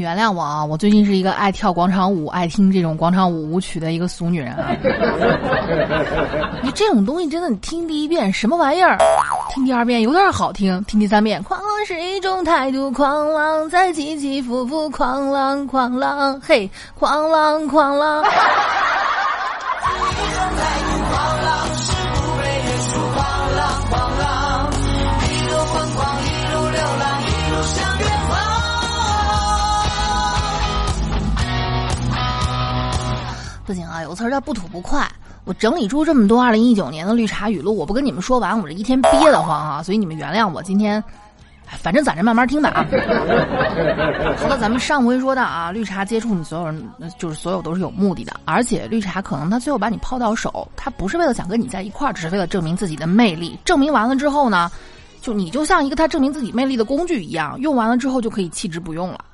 原谅我啊，我最近是一个爱跳广场舞、爱听这种广场舞舞曲的一个俗女人啊。你这种东西真的，你听第一遍什么玩意儿，听第二遍有点好听，听第三遍，狂浪是一种态度，狂浪在起起伏伏，狂浪狂浪，嘿，狂浪狂浪。有词叫不吐不快。我整理出这么多二零一九年的绿茶语录，我不跟你们说完，我这一天憋得慌啊！所以你们原谅我今天，反正攒着慢慢听吧啊。好了，咱们上回说的啊，绿茶接触你所有人，就是所有都是有目的的，而且绿茶可能他最后把你泡到手，他不是为了想跟你在一块儿，只是为了证明自己的魅力。证明完了之后呢，就你就像一个他证明自己魅力的工具一样，用完了之后就可以弃之不用了。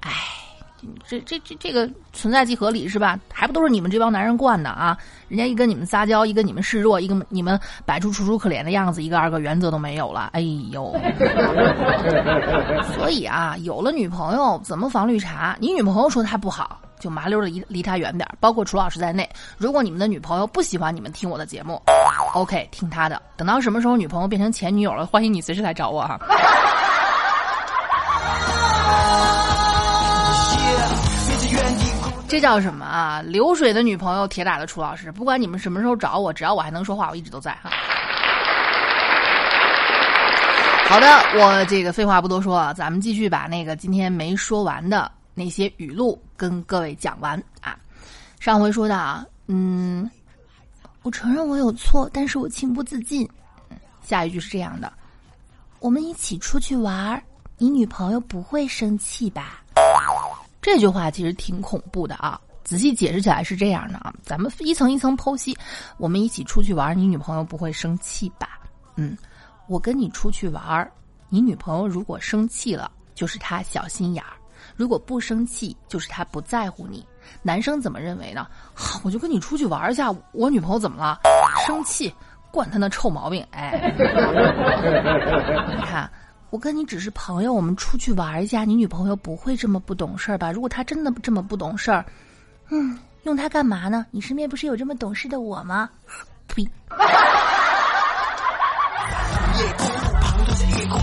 唉。这这这这个存在即合理是吧？还不都是你们这帮男人惯的啊？人家一跟你们撒娇，一跟你们示弱，一个你们摆出楚楚可怜的样子，一个二个原则都没有了。哎呦！所以啊，有了女朋友怎么防绿茶？你女朋友说她不好，就麻溜的离离她远点包括楚老师在内，如果你们的女朋友不喜欢你们听我的节目，OK，听他的。等到什么时候女朋友变成前女友了，欢迎你随时来找我哈。这叫什么啊？流水的女朋友，铁打的楚老师。不管你们什么时候找我，只要我还能说话，我一直都在哈。好的，我这个废话不多说啊，咱们继续把那个今天没说完的那些语录跟各位讲完啊。上回说的啊，嗯，我承认我有错，但是我情不自禁。下一句是这样的：我们一起出去玩，你女朋友不会生气吧？这句话其实挺恐怖的啊！仔细解释起来是这样的啊，咱们一层一层剖析。我们一起出去玩，你女朋友不会生气吧？嗯，我跟你出去玩，你女朋友如果生气了，就是她小心眼儿；如果不生气，就是她不在乎你。男生怎么认为呢？我就跟你出去玩一下，我女朋友怎么了？生气？惯他那臭毛病！哎，你看。我跟你只是朋友，我们出去玩一下。你女朋友不会这么不懂事儿吧？如果她真的这么不懂事儿，嗯，用她干嘛呢？你身边不是有这么懂事的我吗？呸！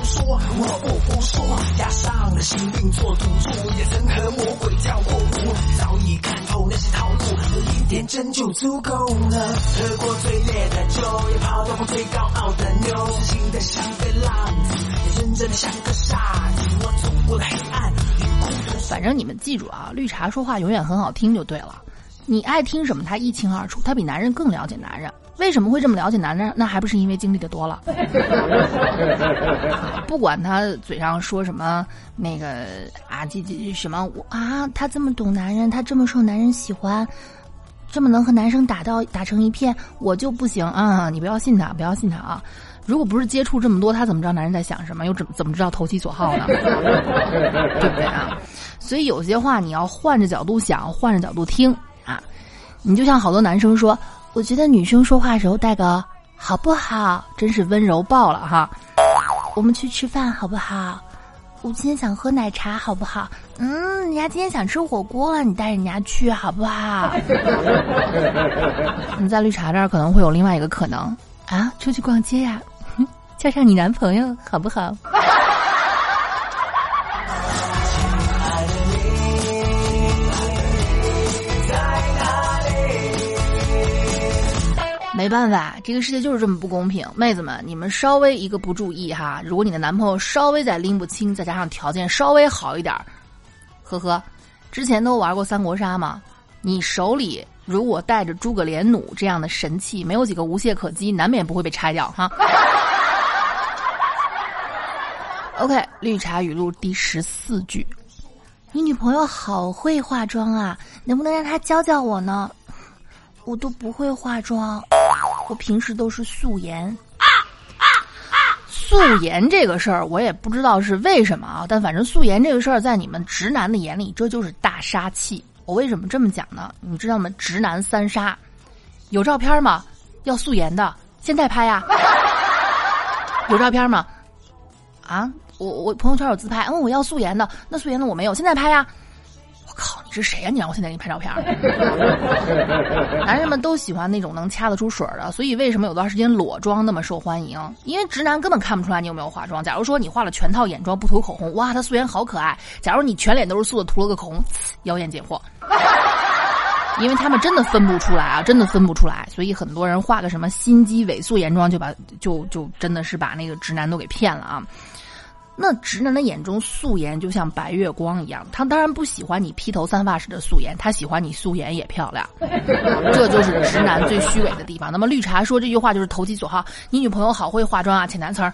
说我不胡说加上了心病做赌注也曾和魔鬼跳过舞早已看透那些套路喝一点真就足够了喝过最烈的酒也泡到过最高傲的妞痴心的像个浪子也认真的像个傻子我走过了黑暗与孤独反正你们记住啊绿茶说话永远很好听就对了。你爱听什么，他一清二楚。他比男人更了解男人。为什么会这么了解男人？那还不是因为经历的多了。不管他嘴上说什么，那个啊，这这什么我啊，他这么懂男人，他这么受男人喜欢，这么能和男生打到打成一片，我就不行啊！你不要信他，不要信他啊！如果不是接触这么多，他怎么知道男人在想什么？又怎怎么知道投其所好呢？对不对啊？所以有些话你要换着角度想，换着角度听啊！你就像好多男生说，我觉得女生说话时候带个好不好，真是温柔爆了哈！我们去吃饭好不好？我今天想喝奶茶好不好？嗯，人家今天想吃火锅了，你带人家去好不好？你在绿茶这儿可能会有另外一个可能啊，出去逛街呀。叫上你男朋友好不好？没办法，这个世界就是这么不公平。妹子们，你们稍微一个不注意哈，如果你的男朋友稍微再拎不清，再加上条件稍微好一点儿，呵呵，之前都玩过三国杀吗？你手里如果带着诸葛连弩这样的神器，没有几个无懈可击，难免不会被拆掉哈。OK，绿茶语录第十四句：你女朋友好会化妆啊，能不能让她教教我呢？我都不会化妆，我平时都是素颜。素颜这个事儿，我也不知道是为什么啊，但反正素颜这个事儿，在你们直男的眼里，这就是大杀器。我为什么这么讲呢？你知道吗？直男三杀，有照片吗？要素颜的，现在拍呀。有照片吗？啊，我我朋友圈有自拍，嗯，我要素颜的，那素颜的我没有，现在拍呀。我这，是谁呀？你让我现在给你拍照片？男人们都喜欢那种能掐得出水的，所以为什么有段时间裸妆那么受欢迎？因为直男根本看不出来你有没有化妆。假如说你化了全套眼妆不涂口红，哇，他素颜好可爱。假如你全脸都是素的，涂了个口红，妖艳贱货。因为他们真的分不出来啊，真的分不出来，所以很多人画个什么心机伪素颜妆，就把就就真的是把那个直男都给骗了啊。那直男的眼中素颜就像白月光一样，他当然不喜欢你披头散发时的素颜，他喜欢你素颜也漂亮，这就是直男最虚伪的地方。那么绿茶说这句话就是投其所好，你女朋友好会化妆啊，潜台词儿，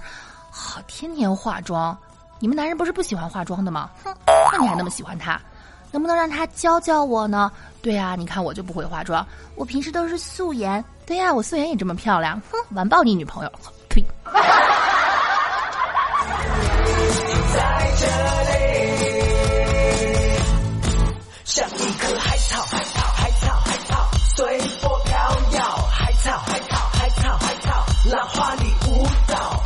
好天天化妆，你们男人不是不喜欢化妆的吗？哼，那你还那么喜欢她，能不能让她教教我呢？对呀，你看我就不会化妆，我平时都是素颜，对呀，我素颜也这么漂亮，哼，完爆你女朋友，呸。这里像一棵海草海草海草海草随波飘摇海草海草海草海草浪花里舞蹈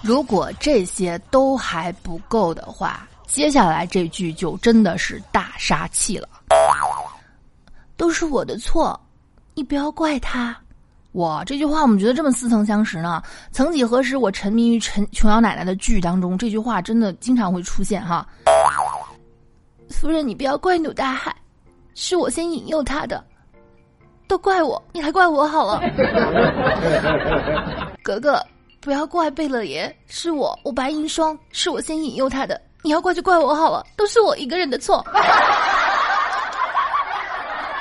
如果这些都还不够的话接下来这句就真的是大杀器了。都是我的错你不要怪他。哇，这句话我们觉得这么似曾相识呢。曾几何时，我沉迷于陈琼瑶奶奶的剧当中，这句话真的经常会出现哈。夫人，你不要怪努大海，是我先引诱他的，都怪我，你还怪我好了。格格。不要怪贝勒爷，是我，我白银霜，是我先引诱他的。你要怪就怪我好了，都是我一个人的错。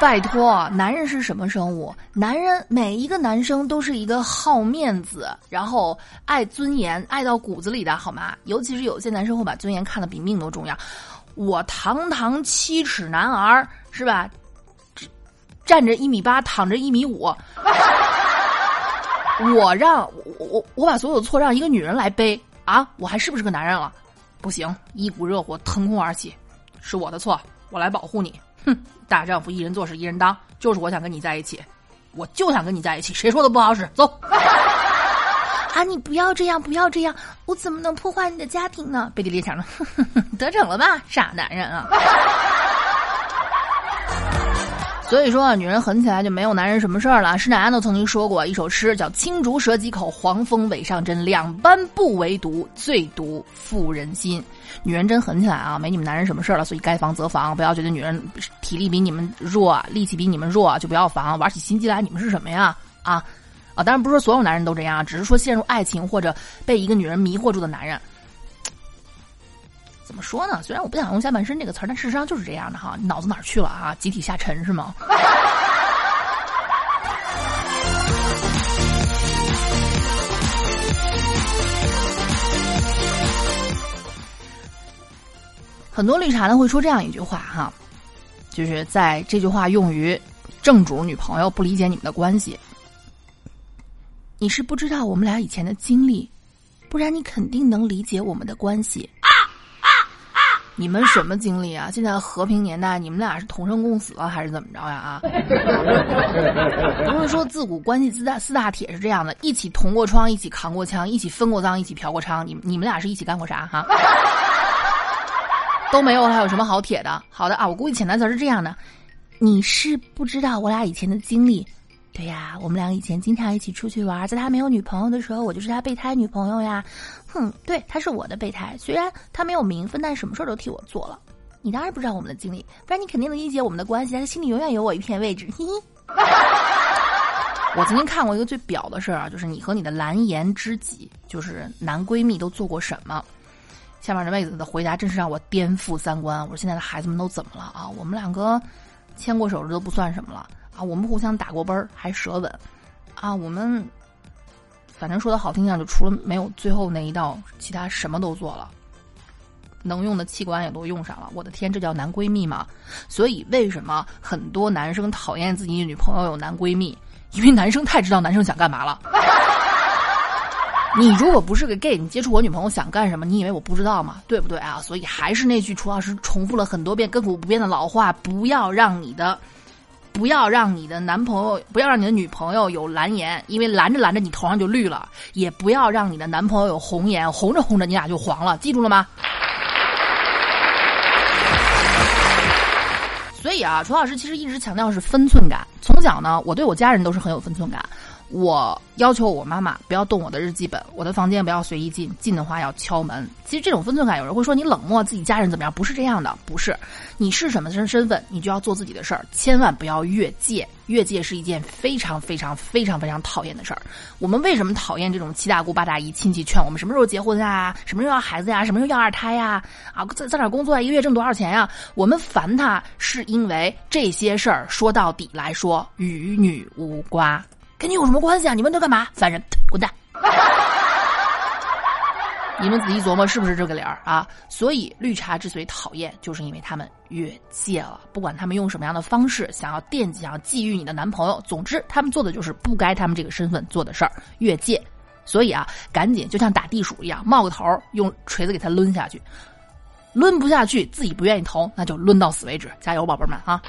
拜托，男人是什么生物？男人每一个男生都是一个好面子，然后爱尊严，爱到骨子里的好吗？尤其是有些男生会把尊严看得比命都重要。我堂堂七尺男儿，是吧？站着一米八，躺着一米五。我让我我我把所有的错让一个女人来背啊！我还是不是个男人了？不行，一股热火腾空而起，是我的错，我来保护你。哼，大丈夫一人做事一人当，就是我想跟你在一起，我就想跟你在一起，谁说的不好使？走！啊，你不要这样，不要这样，我怎么能破坏你的家庭呢？背地里想着，得逞了吧，傻男人啊！所以说啊，女人狠起来就没有男人什么事儿了。施耐庵都曾经说过一首诗，叫“青竹蛇几口，黄蜂尾上针，两般不为毒，最毒妇人心”。女人真狠起来啊，没你们男人什么事儿了。所以该防则防，不要觉得女人体力比你们弱，力气比你们弱就不要防，玩起心机来。你们是什么呀？啊啊！当然不是说所有男人都这样，只是说陷入爱情或者被一个女人迷惑住的男人。怎么说呢？虽然我不想用“下半身”这个词儿，但事实上就是这样的哈。脑子哪儿去了啊？集体下沉是吗？很多绿茶呢会说这样一句话哈，就是在这句话用于正主女朋友不理解你们的关系。你是不知道我们俩以前的经历，不然你肯定能理解我们的关系。你们什么经历啊？现在和平年代，你们俩是同生共死了还是怎么着呀？啊，不是说自古关系四大四大铁是这样的，一起同过窗，一起扛过枪，一起分过赃，一起嫖过娼。你你们俩是一起干过啥哈？都没有，还有什么好铁的？好的啊，我估计潜台词是这样的：你是不知道我俩以前的经历。对呀，我们俩以前经常一起出去玩，在他没有女朋友的时候，我就是他备胎女朋友呀。哼，对，他是我的备胎，虽然他没有名分，但什么事儿都替我做了。你当然不知道我们的经历，不然你肯定能理解我们的关系。他心里永远有我一片位置。嘿嘿。我曾经看过一个最表的事儿啊，就是你和你的蓝颜知己，就是男闺蜜都做过什么？下面这妹子的回答真是让我颠覆三观。我说现在的孩子们都怎么了啊？我们两个牵过手这都不算什么了。啊，我们互相打过啵儿，还舌吻，啊，我们反正说的好听点，就除了没有最后那一道，其他什么都做了。能用的器官也都用上了。我的天，这叫男闺蜜吗？所以为什么很多男生讨厌自己女朋友有男闺蜜？因为男生太知道男生想干嘛了。你如果不是个 gay，你接触我女朋友想干什么？你以为我不知道吗？对不对啊？所以还是那句楚老师重复了很多遍、亘古不变的老话：不要让你的，不要让你的男朋友，不要让你的女朋友有蓝颜，因为蓝着蓝着你头上就绿了；也不要让你的男朋友有红颜，红着红着你俩就黄了。记住了吗？所以啊，楚老师其实一直强调是分寸感。从小呢，我对我家人都是很有分寸感。我要求我妈妈不要动我的日记本，我的房间不要随意进，进的话要敲门。其实这种分寸感，有人会说你冷漠自己家人怎么样？不是这样的，不是。你是什么身身份，你就要做自己的事儿，千万不要越界。越界是一件非常非常非常非常讨厌的事儿。我们为什么讨厌这种七大姑八大姨亲戚劝我们什么时候结婚呀？什么时候要孩子呀？什么时候要二胎呀？啊，在在哪工作啊？一个月挣多少钱呀？我们烦他，是因为这些事儿说到底来说与女无关。跟你有什么关系啊？你问这干嘛？烦人，滚蛋！你们仔细琢磨，是不是这个理儿啊？所以绿茶之所以讨厌，就是因为他们越界了。不管他们用什么样的方式，想要惦记、想要觊觎你的男朋友，总之他们做的就是不该他们这个身份做的事儿，越界。所以啊，赶紧就像打地鼠一样，冒个头，用锤子给他抡下去。抡不下去，自己不愿意投，那就抡到死为止。加油，宝贝们啊！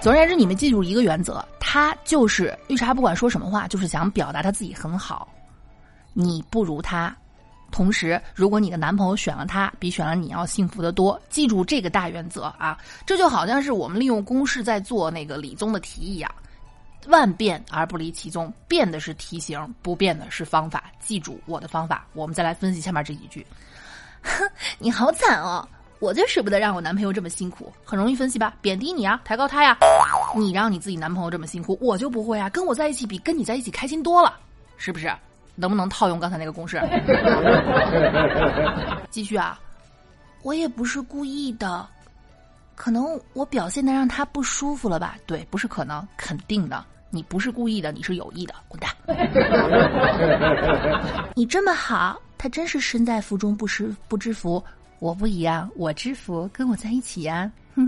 总而言之，你们记住一个原则，他就是绿茶，不管说什么话，就是想表达他自己很好，你不如他。同时，如果你的男朋友选了他，比选了你要幸福的多。记住这个大原则啊！这就好像是我们利用公式在做那个理综的题一样，万变而不离其宗，变的是题型，不变的是方法。记住我的方法，我们再来分析下面这几句。哼，你好惨哦。我就舍不得让我男朋友这么辛苦，很容易分析吧？贬低你啊，抬高他呀。你让你自己男朋友这么辛苦，我就不会啊。跟我在一起比跟你在一起开心多了，是不是？能不能套用刚才那个公式？继续啊，我也不是故意的，可能我表现的让他不舒服了吧？对，不是可能，肯定的。你不是故意的，你是有意的，滚蛋！你这么好，他真是身在福中不知不知福。我不一样，我知福，跟我在一起呀。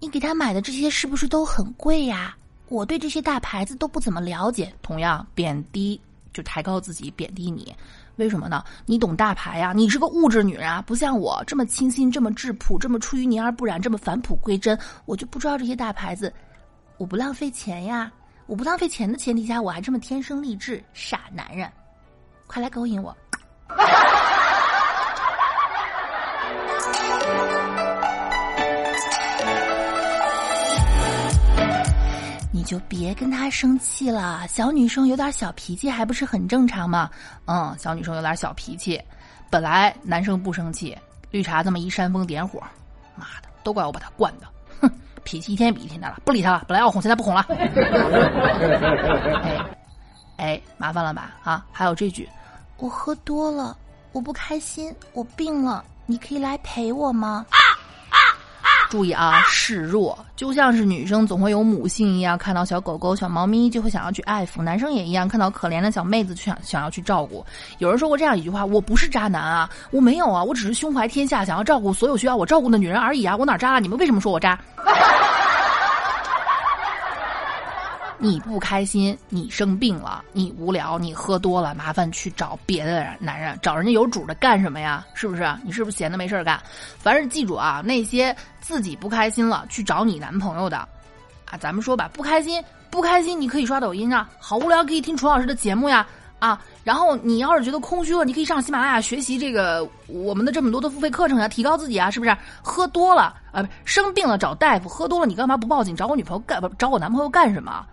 你给他买的这些是不是都很贵呀？我对这些大牌子都不怎么了解。同样，贬低就抬高自己，贬低你，为什么呢？你懂大牌呀？你是个物质女人啊，不像我这么清新，这么质朴，这么出淤泥而不染，这么返璞归真。我就不知道这些大牌子，我不浪费钱呀。我不浪费钱的前提下，我还这么天生丽质，傻男人，快来勾引我！你就别跟他生气了，小女生有点小脾气还不是很正常吗？嗯，小女生有点小脾气，本来男生不生气，绿茶这么一煽风点火，妈的，都怪我把他惯的，哼，脾气一天比一天大了，不理他了，本来要哄，现在不哄了。哎，哎，麻烦了吧？啊，还有这句。我喝多了，我不开心，我病了，你可以来陪我吗？啊啊注意啊，示弱，就像是女生总会有母性一样，看到小狗狗、小猫咪就会想要去爱抚；男生也一样，看到可怜的小妹子就想想要去照顾。有人说过这样一句话：“我不是渣男啊，我没有啊，我只是胸怀天下，想要照顾所有需要我照顾的女人而已啊，我哪渣了？你们为什么说我渣？” 你不开心，你生病了，你无聊，你喝多了，麻烦去找别的男人，找人家有主的干什么呀？是不是？你是不是闲的没事干？凡是记住啊，那些自己不开心了去找你男朋友的，啊，咱们说吧，不开心，不开心，你可以刷抖音啊，好无聊，可以听楚老师的节目呀，啊，然后你要是觉得空虚了，你可以上喜马拉雅学习这个我们的这么多的付费课程呀，提高自己啊，是不是？喝多了啊，生病了找大夫，喝多了你干嘛不报警找我女朋友干不找我男朋友干什么？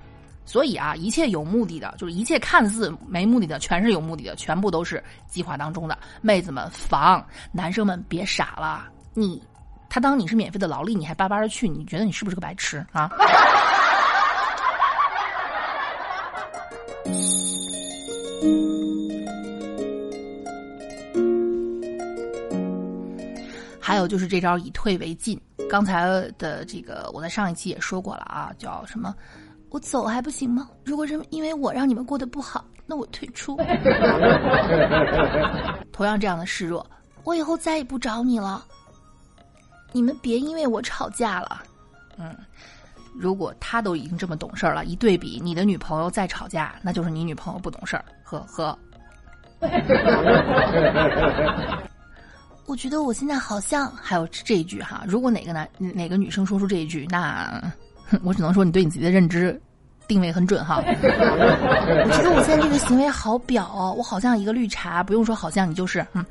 所以啊，一切有目的的，就是一切看似没目的的，全是有目的的，全部都是计划当中的。妹子们防，男生们别傻了。你，他当你是免费的劳力，你还巴巴的去，你觉得你是不是个白痴啊？还有就是这招以退为进。刚才的这个我在上一期也说过了啊，叫什么？我走还不行吗？如果是因为我让你们过得不好，那我退出。同样这样的示弱，我以后再也不找你了。你们别因为我吵架了。嗯，如果他都已经这么懂事儿了，一对比你的女朋友再吵架，那就是你女朋友不懂事儿。呵呵。我觉得我现在好像还有这一句哈，如果哪个男哪个女生说出这一句，那。我只能说你对你自己的认知定位很准哈。我觉得我现在这个行为好表哦，我好像一个绿茶，不用说好像你就是，嗯。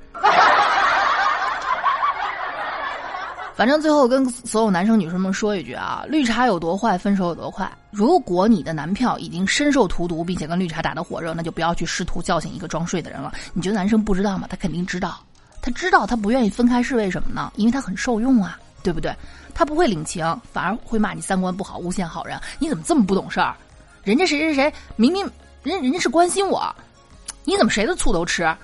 反正最后跟所有男生女生们说一句啊，绿茶有多坏，分手有多快。如果你的男票已经深受荼毒，并且跟绿茶打得火热，那就不要去试图叫醒一个装睡的人了。你觉得男生不知道吗？他肯定知道，他知道他不愿意分开是为什么呢？因为他很受用啊。对不对？他不会领情，反而会骂你三观不好，诬陷好人。你怎么这么不懂事儿？人家谁谁谁明明人人家是关心我，你怎么谁的醋都吃？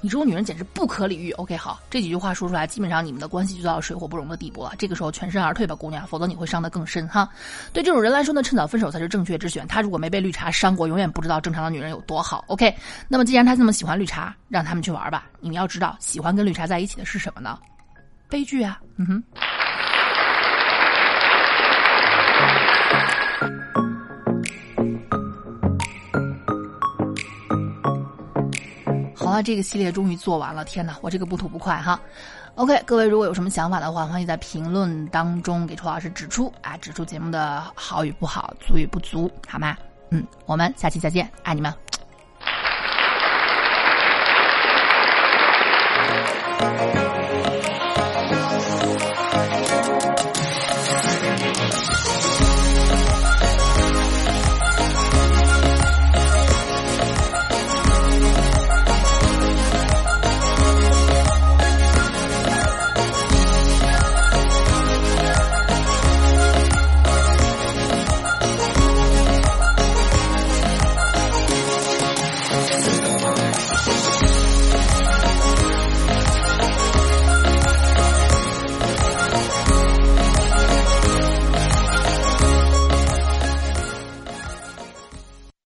你这种女人简直不可理喻。OK，好，这几句话说出来，基本上你们的关系就到水火不容的地步了。这个时候全身而退吧，姑娘，否则你会伤得更深哈。对这种人来说呢，趁早分手才是正确之选。他如果没被绿茶伤过，永远不知道正常的女人有多好。OK，那么既然他这么喜欢绿茶，让他们去玩吧。你们要知道，喜欢跟绿茶在一起的是什么呢？悲剧啊，嗯哼。这个系列终于做完了天呐我这个不吐不快哈。Ok 各位如果有什么想法的话欢迎在评论当中给楚老师指出啊指出节目的好与不好足与不足好吗？嗯我们下期再见爱你们。